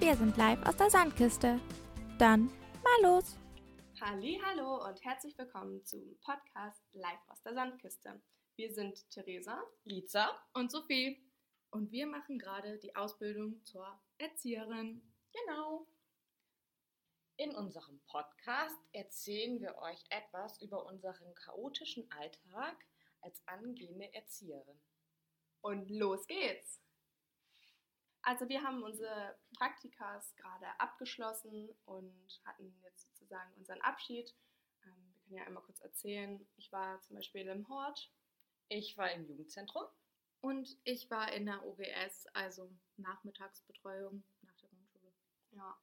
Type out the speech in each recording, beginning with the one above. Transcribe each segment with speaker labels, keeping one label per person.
Speaker 1: Wir sind live aus der Sandkiste. Dann mal los.
Speaker 2: Hallo und herzlich willkommen zum Podcast Live aus der Sandkiste. Wir sind Theresa,
Speaker 3: Liza
Speaker 4: und Sophie und wir machen gerade die Ausbildung zur Erzieherin.
Speaker 3: Genau. In unserem Podcast erzählen wir euch etwas über unseren chaotischen Alltag als angehende Erzieherin.
Speaker 2: Und los geht's! Also wir haben unsere Praktikas gerade abgeschlossen und hatten jetzt sozusagen unseren Abschied. Ähm, wir können ja einmal kurz erzählen. Ich war zum Beispiel im Hort.
Speaker 3: Ich war im Jugendzentrum.
Speaker 4: Und ich war in der OGS, also Nachmittagsbetreuung nach der Grundschule.
Speaker 2: Ja,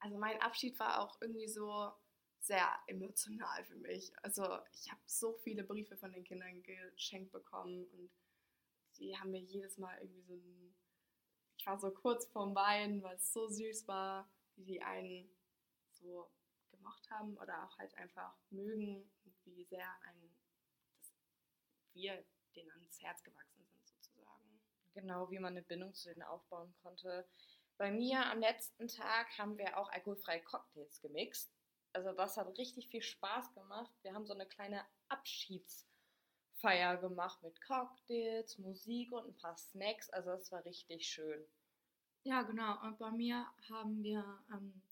Speaker 2: also mein Abschied war auch irgendwie so sehr emotional für mich. Also ich habe so viele Briefe von den Kindern geschenkt bekommen und die haben mir jedes Mal irgendwie so ein ich war so kurz vorm Weinen, weil es so süß war, wie die einen so gemocht haben oder auch halt einfach mögen und wie sehr ein, wir denen ans Herz gewachsen sind sozusagen.
Speaker 3: Genau, wie man eine Bindung zu denen aufbauen konnte. Bei mir am letzten Tag haben wir auch alkoholfreie Cocktails gemixt. Also das hat richtig viel Spaß gemacht. Wir haben so eine kleine Abschiedsfeier gemacht mit Cocktails, Musik und ein paar Snacks. Also es war richtig schön.
Speaker 4: Ja, genau. Und bei mir haben wir, ähm,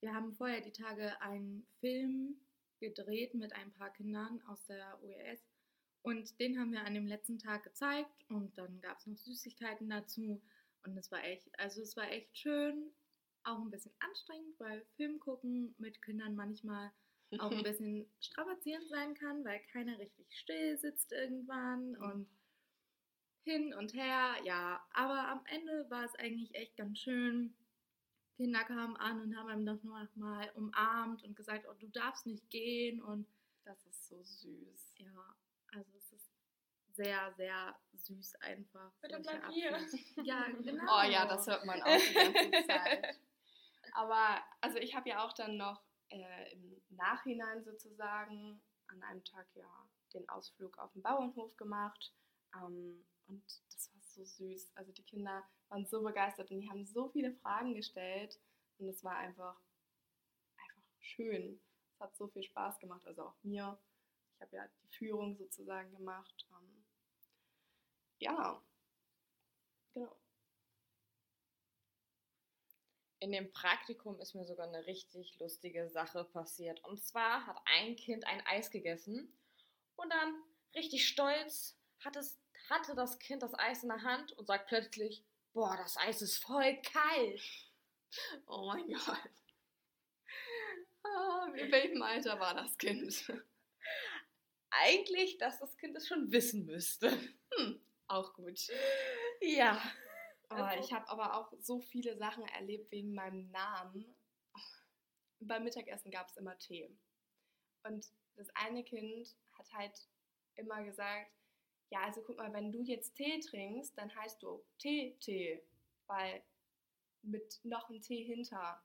Speaker 4: wir haben vorher die Tage einen Film gedreht mit ein paar Kindern aus der OES. Und den haben wir an dem letzten Tag gezeigt und dann gab es noch Süßigkeiten dazu. Und es war echt, also es war echt schön, auch ein bisschen anstrengend, weil Film gucken mit Kindern manchmal auch ein bisschen strapazierend sein kann, weil keiner richtig still sitzt irgendwann und hin und her, ja. Aber am Ende war es eigentlich echt ganz schön. Kinder kamen an und haben ihm doch noch mal umarmt und gesagt, oh, du darfst nicht gehen und
Speaker 2: das ist so süß.
Speaker 4: Ja, also es ist sehr, sehr süß einfach.
Speaker 3: Bitte bleib hier.
Speaker 4: Ja, genau.
Speaker 2: Oh ja, das hört man auch die ganze Zeit. Aber also ich habe ja auch dann noch äh, im Nachhinein sozusagen an einem Tag ja den Ausflug auf den Bauernhof gemacht. Ähm, und das war so süß. Also die Kinder waren so begeistert und die haben so viele Fragen gestellt. Und es war einfach, einfach schön. Es hat so viel Spaß gemacht, also auch mir. Ich habe ja die Führung sozusagen gemacht. Ähm, ja, genau.
Speaker 3: In dem Praktikum ist mir sogar eine richtig lustige Sache passiert. Und zwar hat ein Kind ein Eis gegessen und dann richtig stolz hat es, hatte das Kind das Eis in der Hand und sagt plötzlich, boah, das Eis ist voll kalt.
Speaker 2: Oh mein Gott. Ah, in welchem Alter war das Kind?
Speaker 3: Eigentlich, dass das Kind es schon wissen müsste.
Speaker 2: Hm, auch gut.
Speaker 3: Ja.
Speaker 2: Oh, ich habe aber auch so viele Sachen erlebt wegen meinem Namen. Beim Mittagessen gab es immer Tee. Und das eine Kind hat halt immer gesagt, ja, also guck mal, wenn du jetzt Tee trinkst, dann heißt du Tee-Tee, weil mit noch ein Tee hinter.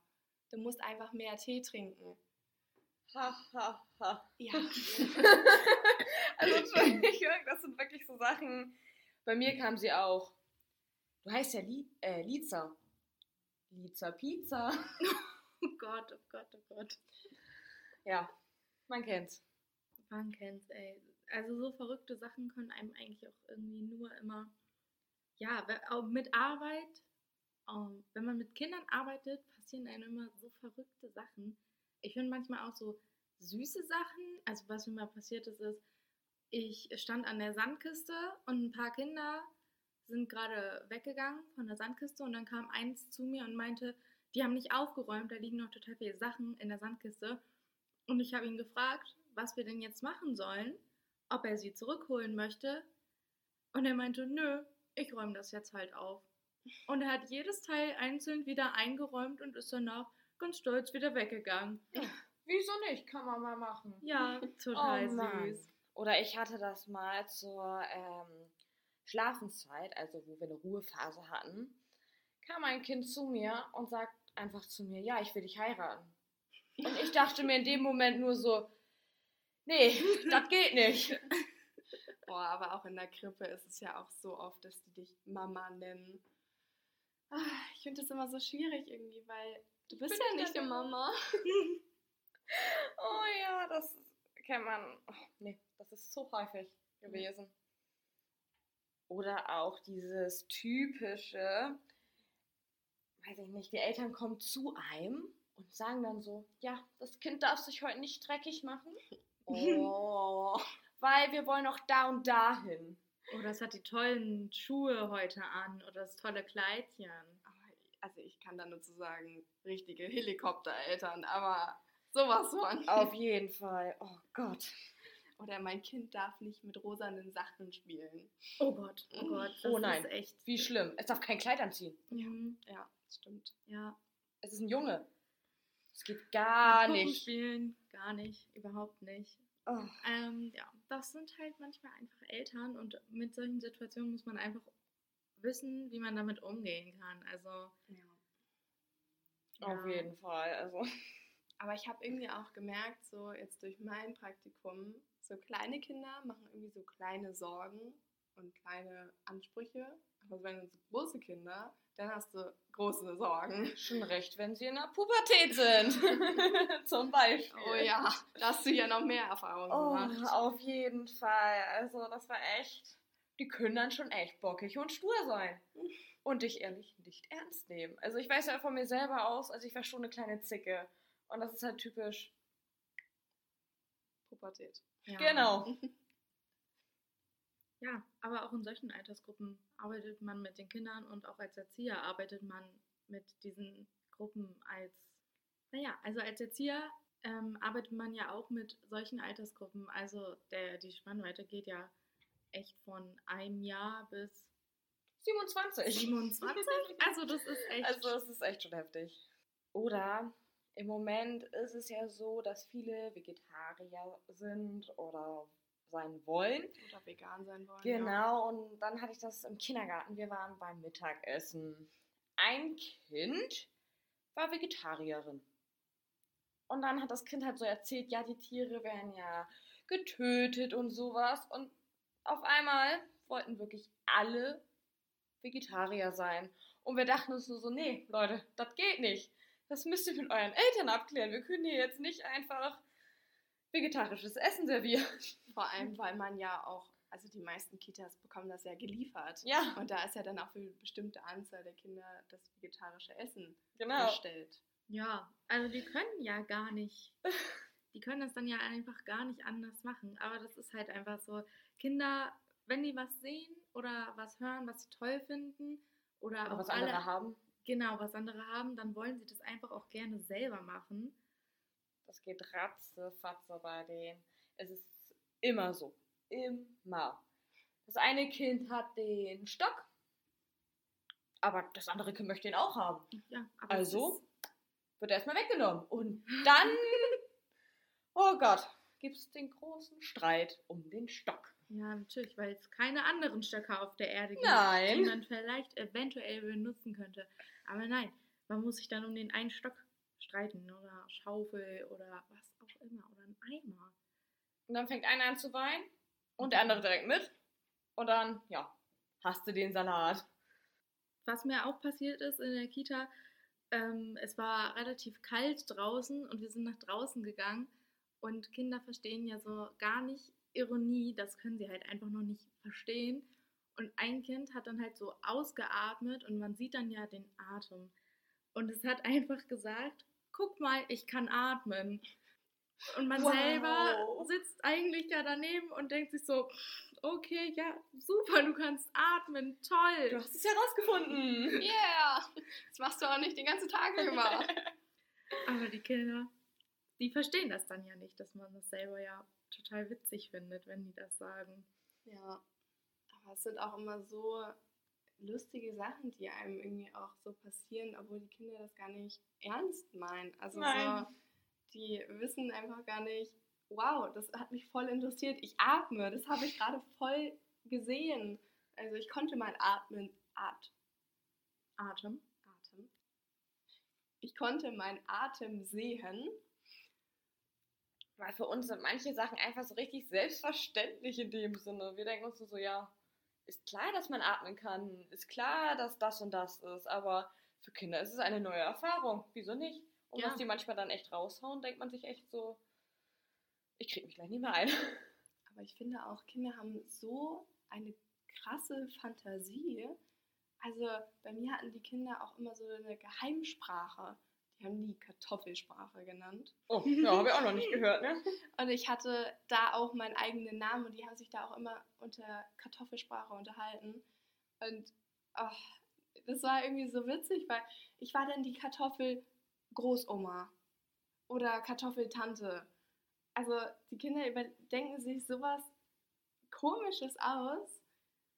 Speaker 2: Du musst einfach mehr Tee trinken.
Speaker 3: Ha, ha, ha.
Speaker 2: Ja.
Speaker 3: also, das sind wirklich so Sachen. Bei mir kam sie auch. Du heißt ja Li äh, Liza. Liza Pizza.
Speaker 4: oh Gott, oh Gott, oh Gott.
Speaker 3: Ja, man kennt's.
Speaker 4: Man kennt's, ey also so verrückte Sachen können einem eigentlich auch irgendwie nur immer, ja, auch mit Arbeit, ähm, wenn man mit Kindern arbeitet, passieren einem immer so verrückte Sachen. Ich finde manchmal auch so süße Sachen. Also was mir mal passiert ist, ist, ich stand an der Sandkiste und ein paar Kinder sind gerade weggegangen von der Sandkiste und dann kam eins zu mir und meinte, die haben nicht aufgeräumt, da liegen noch total viele Sachen in der Sandkiste. Und ich habe ihn gefragt, was wir denn jetzt machen sollen ob er sie zurückholen möchte. Und er meinte, nö, ich räume das jetzt halt auf. Und er hat jedes Teil einzeln wieder eingeräumt und ist danach ganz stolz wieder weggegangen.
Speaker 3: Ja, wieso nicht? Kann man mal machen.
Speaker 4: Ja, total oh, süß.
Speaker 3: Oder ich hatte das mal zur ähm, Schlafenszeit, also wo wir eine Ruhephase hatten, kam ein Kind zu mir und sagt einfach zu mir, ja, ich will dich heiraten. Und ich dachte mir in dem Moment nur so, Nee, das geht nicht.
Speaker 2: Boah, aber auch in der Krippe ist es ja auch so oft, dass die dich Mama nennen. Ah, Ich finde das immer so schwierig irgendwie, weil du bist ja
Speaker 3: nicht deine
Speaker 2: Mama.
Speaker 3: Oh ja, das kennt man. Oh, nee, das ist so häufig gewesen. Oder auch dieses typische, weiß ich nicht, die Eltern kommen zu einem und sagen dann so, ja, das Kind darf sich heute nicht dreckig machen. Oh, weil wir wollen auch da und dahin.
Speaker 4: Oder es hat die tollen Schuhe heute an oder das tolle Kleidchen.
Speaker 2: Aber, Also ich kann da nur zu sagen, richtige Helikoptereltern, aber sowas von.
Speaker 3: Auf jeden Fall. Oh Gott.
Speaker 2: Oder mein Kind darf nicht mit rosanen Sachen spielen.
Speaker 4: Oh Gott, oh Gott. Das
Speaker 3: Oh nein.
Speaker 4: ist echt.
Speaker 3: Wie schlimm. Es darf kein Kleid anziehen.
Speaker 4: Mhm.
Speaker 2: Ja, das stimmt.
Speaker 4: Ja.
Speaker 3: Es ist ein Junge. Es geht gar
Speaker 4: Mit
Speaker 3: nicht.
Speaker 4: spielen, gar nicht, überhaupt nicht.
Speaker 3: Oh.
Speaker 4: Ähm, ja, das sind halt manchmal einfach Eltern und mit solchen Situationen muss man einfach wissen, wie man damit umgehen kann. Also
Speaker 2: Ja.
Speaker 3: Auf
Speaker 4: ja.
Speaker 3: jeden Fall. Also.
Speaker 2: Aber ich habe irgendwie auch gemerkt, so jetzt durch mein Praktikum, so kleine Kinder machen irgendwie so kleine Sorgen und kleine Ansprüche. Aber wenn so große Kinder, dann hast du große Sorgen.
Speaker 3: Schon recht, wenn sie in der Pubertät sind. Zum Beispiel.
Speaker 2: Oh ja, da hast du ja noch mehr Erfahrung
Speaker 3: Oh,
Speaker 2: gemacht.
Speaker 3: auf jeden Fall. Also, das war echt. Die können dann schon echt bockig und stur sein. Und dich ehrlich nicht ernst nehmen. Also, ich weiß ja von mir selber aus, also ich war schon eine kleine Zicke. Und das ist halt typisch.
Speaker 2: Pubertät.
Speaker 4: Ja.
Speaker 3: Genau.
Speaker 4: Ja, aber auch in solchen Altersgruppen arbeitet man mit den Kindern und auch als Erzieher arbeitet man mit diesen Gruppen als, naja, also als Erzieher ähm, arbeitet man ja auch mit solchen Altersgruppen. Also der, die Spannweite geht ja echt von einem Jahr bis
Speaker 3: 27.
Speaker 4: 27. Also das ist echt.
Speaker 3: Also, es ist echt schon heftig. Oder im Moment ist es ja so, dass viele Vegetarier sind oder sein wollen.
Speaker 2: Oder vegan sein wollen. Ja.
Speaker 3: Genau, und dann hatte ich das im Kindergarten. Wir waren beim Mittagessen. Ein Kind war Vegetarierin. Und dann hat das Kind halt so erzählt, ja, die Tiere werden ja getötet und sowas. Und auf einmal wollten wirklich alle Vegetarier sein. Und wir dachten uns nur so, nee, Leute, das geht nicht. Das müsst ihr mit euren Eltern abklären. Wir können hier jetzt nicht einfach vegetarisches Essen servieren.
Speaker 2: Vor allem, weil man ja auch, also die meisten Kitas bekommen das ja geliefert.
Speaker 3: Ja,
Speaker 2: Und da ist ja dann auch für eine bestimmte Anzahl der Kinder das vegetarische Essen
Speaker 3: genau.
Speaker 2: bestellt.
Speaker 4: Ja, also die können ja gar nicht. Die können das dann ja einfach gar nicht anders machen. Aber das ist halt einfach so. Kinder, wenn die was sehen oder was hören, was sie toll finden oder
Speaker 3: Aber
Speaker 4: auch
Speaker 3: was
Speaker 4: alle,
Speaker 3: andere haben,
Speaker 4: genau was andere haben, dann wollen sie das einfach auch gerne selber machen.
Speaker 3: das geht ratzefatze bei denen. Es ist immer so. Immer. Das eine Kind hat den Stock, aber das andere Kind möchte ihn auch haben.
Speaker 4: Ja,
Speaker 3: Also wird er erstmal weggenommen. Und dann, oh Gott, gibt es den großen Streit um den Stock.
Speaker 4: Ja, natürlich, weil es keine anderen Stöcke auf der Erde gibt,
Speaker 3: Nein.
Speaker 4: die man vielleicht eventuell benutzen könnte. Aber nein, man muss sich dann um den einen Stock streiten oder Schaufel oder was auch immer oder ein Eimer.
Speaker 3: Und dann fängt einer an zu weinen und der andere direkt mit. Und dann, ja, hast du den Salat.
Speaker 4: Was mir auch passiert ist in der Kita, ähm, es war relativ kalt draußen und wir sind nach draußen gegangen und Kinder verstehen ja so gar nicht Ironie, das können sie halt einfach noch nicht verstehen. Und ein Kind hat dann halt so ausgeatmet und man sieht dann ja den Atem. Und es hat einfach gesagt, guck mal, ich kann atmen. Und man
Speaker 3: Wow.
Speaker 4: selber sitzt eigentlich ja daneben und denkt sich so, okay, ja, super, du kannst atmen, toll.
Speaker 3: Du hast es herausgefunden.
Speaker 2: Yeah! Das machst du auch nicht den ganzen Tag über.
Speaker 4: Aber die Kinder, die verstehen das dann ja nicht, dass man das selber ja total witzig findet, wenn die das sagen.
Speaker 2: Ja, es sind auch immer so lustige Sachen, die einem irgendwie auch so passieren, obwohl die Kinder das gar nicht ernst meinen. Also so, die wissen einfach gar nicht, wow, das hat mich voll interessiert. Ich atme, das habe ich gerade voll gesehen. Also ich konnte mal atmen, at,
Speaker 4: Atem.
Speaker 2: Atem. Ich konnte meinen Atem sehen.
Speaker 3: Weil für uns sind manche Sachen einfach so richtig selbstverständlich in dem Sinne. Wir denken uns nur so, ja, ist klar, dass man atmen kann, ist klar, dass das und das ist, aber für Kinder ist es eine neue Erfahrung. Wieso nicht? Und
Speaker 4: Ja.
Speaker 3: was die manchmal dann echt raushauen, denkt man sich echt so, ich krieg mich gleich nicht mehr ein.
Speaker 2: Aber ich finde auch, Kinder haben so eine krasse Fantasie. Also bei mir hatten die Kinder auch immer so eine Geheimsprache. Die haben die Kartoffelsprache genannt.
Speaker 3: Oh, ja, habe ich auch noch nicht gehört, ne?
Speaker 2: Und ich hatte da auch meinen eigenen Namen und die haben sich da auch immer unter Kartoffelsprache unterhalten. Und ach, das war irgendwie so witzig, weil ich war dann die Kartoffel-Großoma oder Kartoffeltante. Also die Kinder überdenken sich sowas Komisches aus,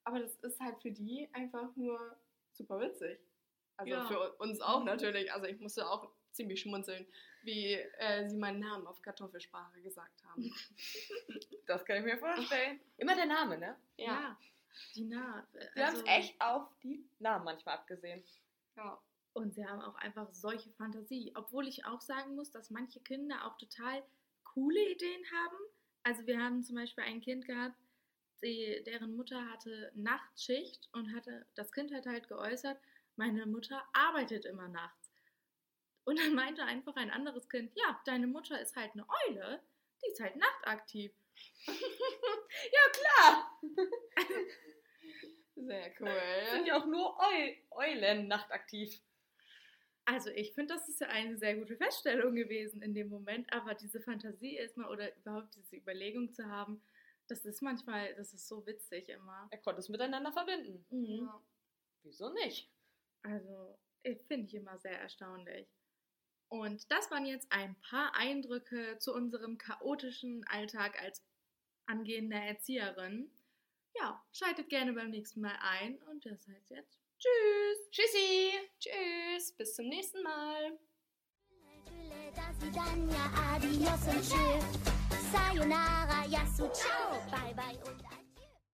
Speaker 2: aber das ist halt für die einfach nur super witzig. Also
Speaker 4: Ja.
Speaker 2: für uns auch natürlich. Also ich musste auch ziemlich schmunzeln, wie äh, sie meinen Namen auf Kartoffelsprache gesagt haben.
Speaker 3: Das kann ich mir vorstellen. Immer der Name, ne?
Speaker 4: Ja. Die nah.
Speaker 3: Wir haben es echt auf die Namen manchmal abgesehen.
Speaker 2: Ja.
Speaker 4: Und sie haben auch einfach solche Fantasie. Obwohl ich auch sagen muss, dass manche Kinder auch total coole Ideen haben. Also wir haben zum Beispiel ein Kind gehabt, die, deren Mutter hatte Nachtschicht und hatte, das Kind hat halt geäußert, meine Mutter arbeitet immer nachts. Und dann meinte einfach ein anderes Kind, ja, deine Mutter ist halt eine Eule, die ist halt nachtaktiv.
Speaker 3: Ja, klar!
Speaker 2: Sehr
Speaker 3: Sind
Speaker 2: cool.
Speaker 3: ja auch nur Eu Eulen nachtaktiv.
Speaker 4: Also ich finde, das ist ja eine sehr gute Feststellung gewesen in dem Moment, aber diese Fantasie erstmal oder überhaupt diese Überlegung zu haben, das ist manchmal, das ist so witzig immer.
Speaker 3: Er konnte es miteinander verbinden.
Speaker 4: Mhm.
Speaker 2: Ja.
Speaker 3: Wieso nicht?
Speaker 4: Also ich- finde ich immer sehr erstaunlich. Und das waren jetzt ein paar Eindrücke zu unserem chaotischen Alltag als angehende Erzieherin. Ja, schaltet gerne beim nächsten Mal ein und das heißt jetzt Tschüss!
Speaker 3: Tschüssi!
Speaker 2: Tschüss, bis zum nächsten Mal.
Speaker 5: Sayonara, yasu, ciao, bye bye und.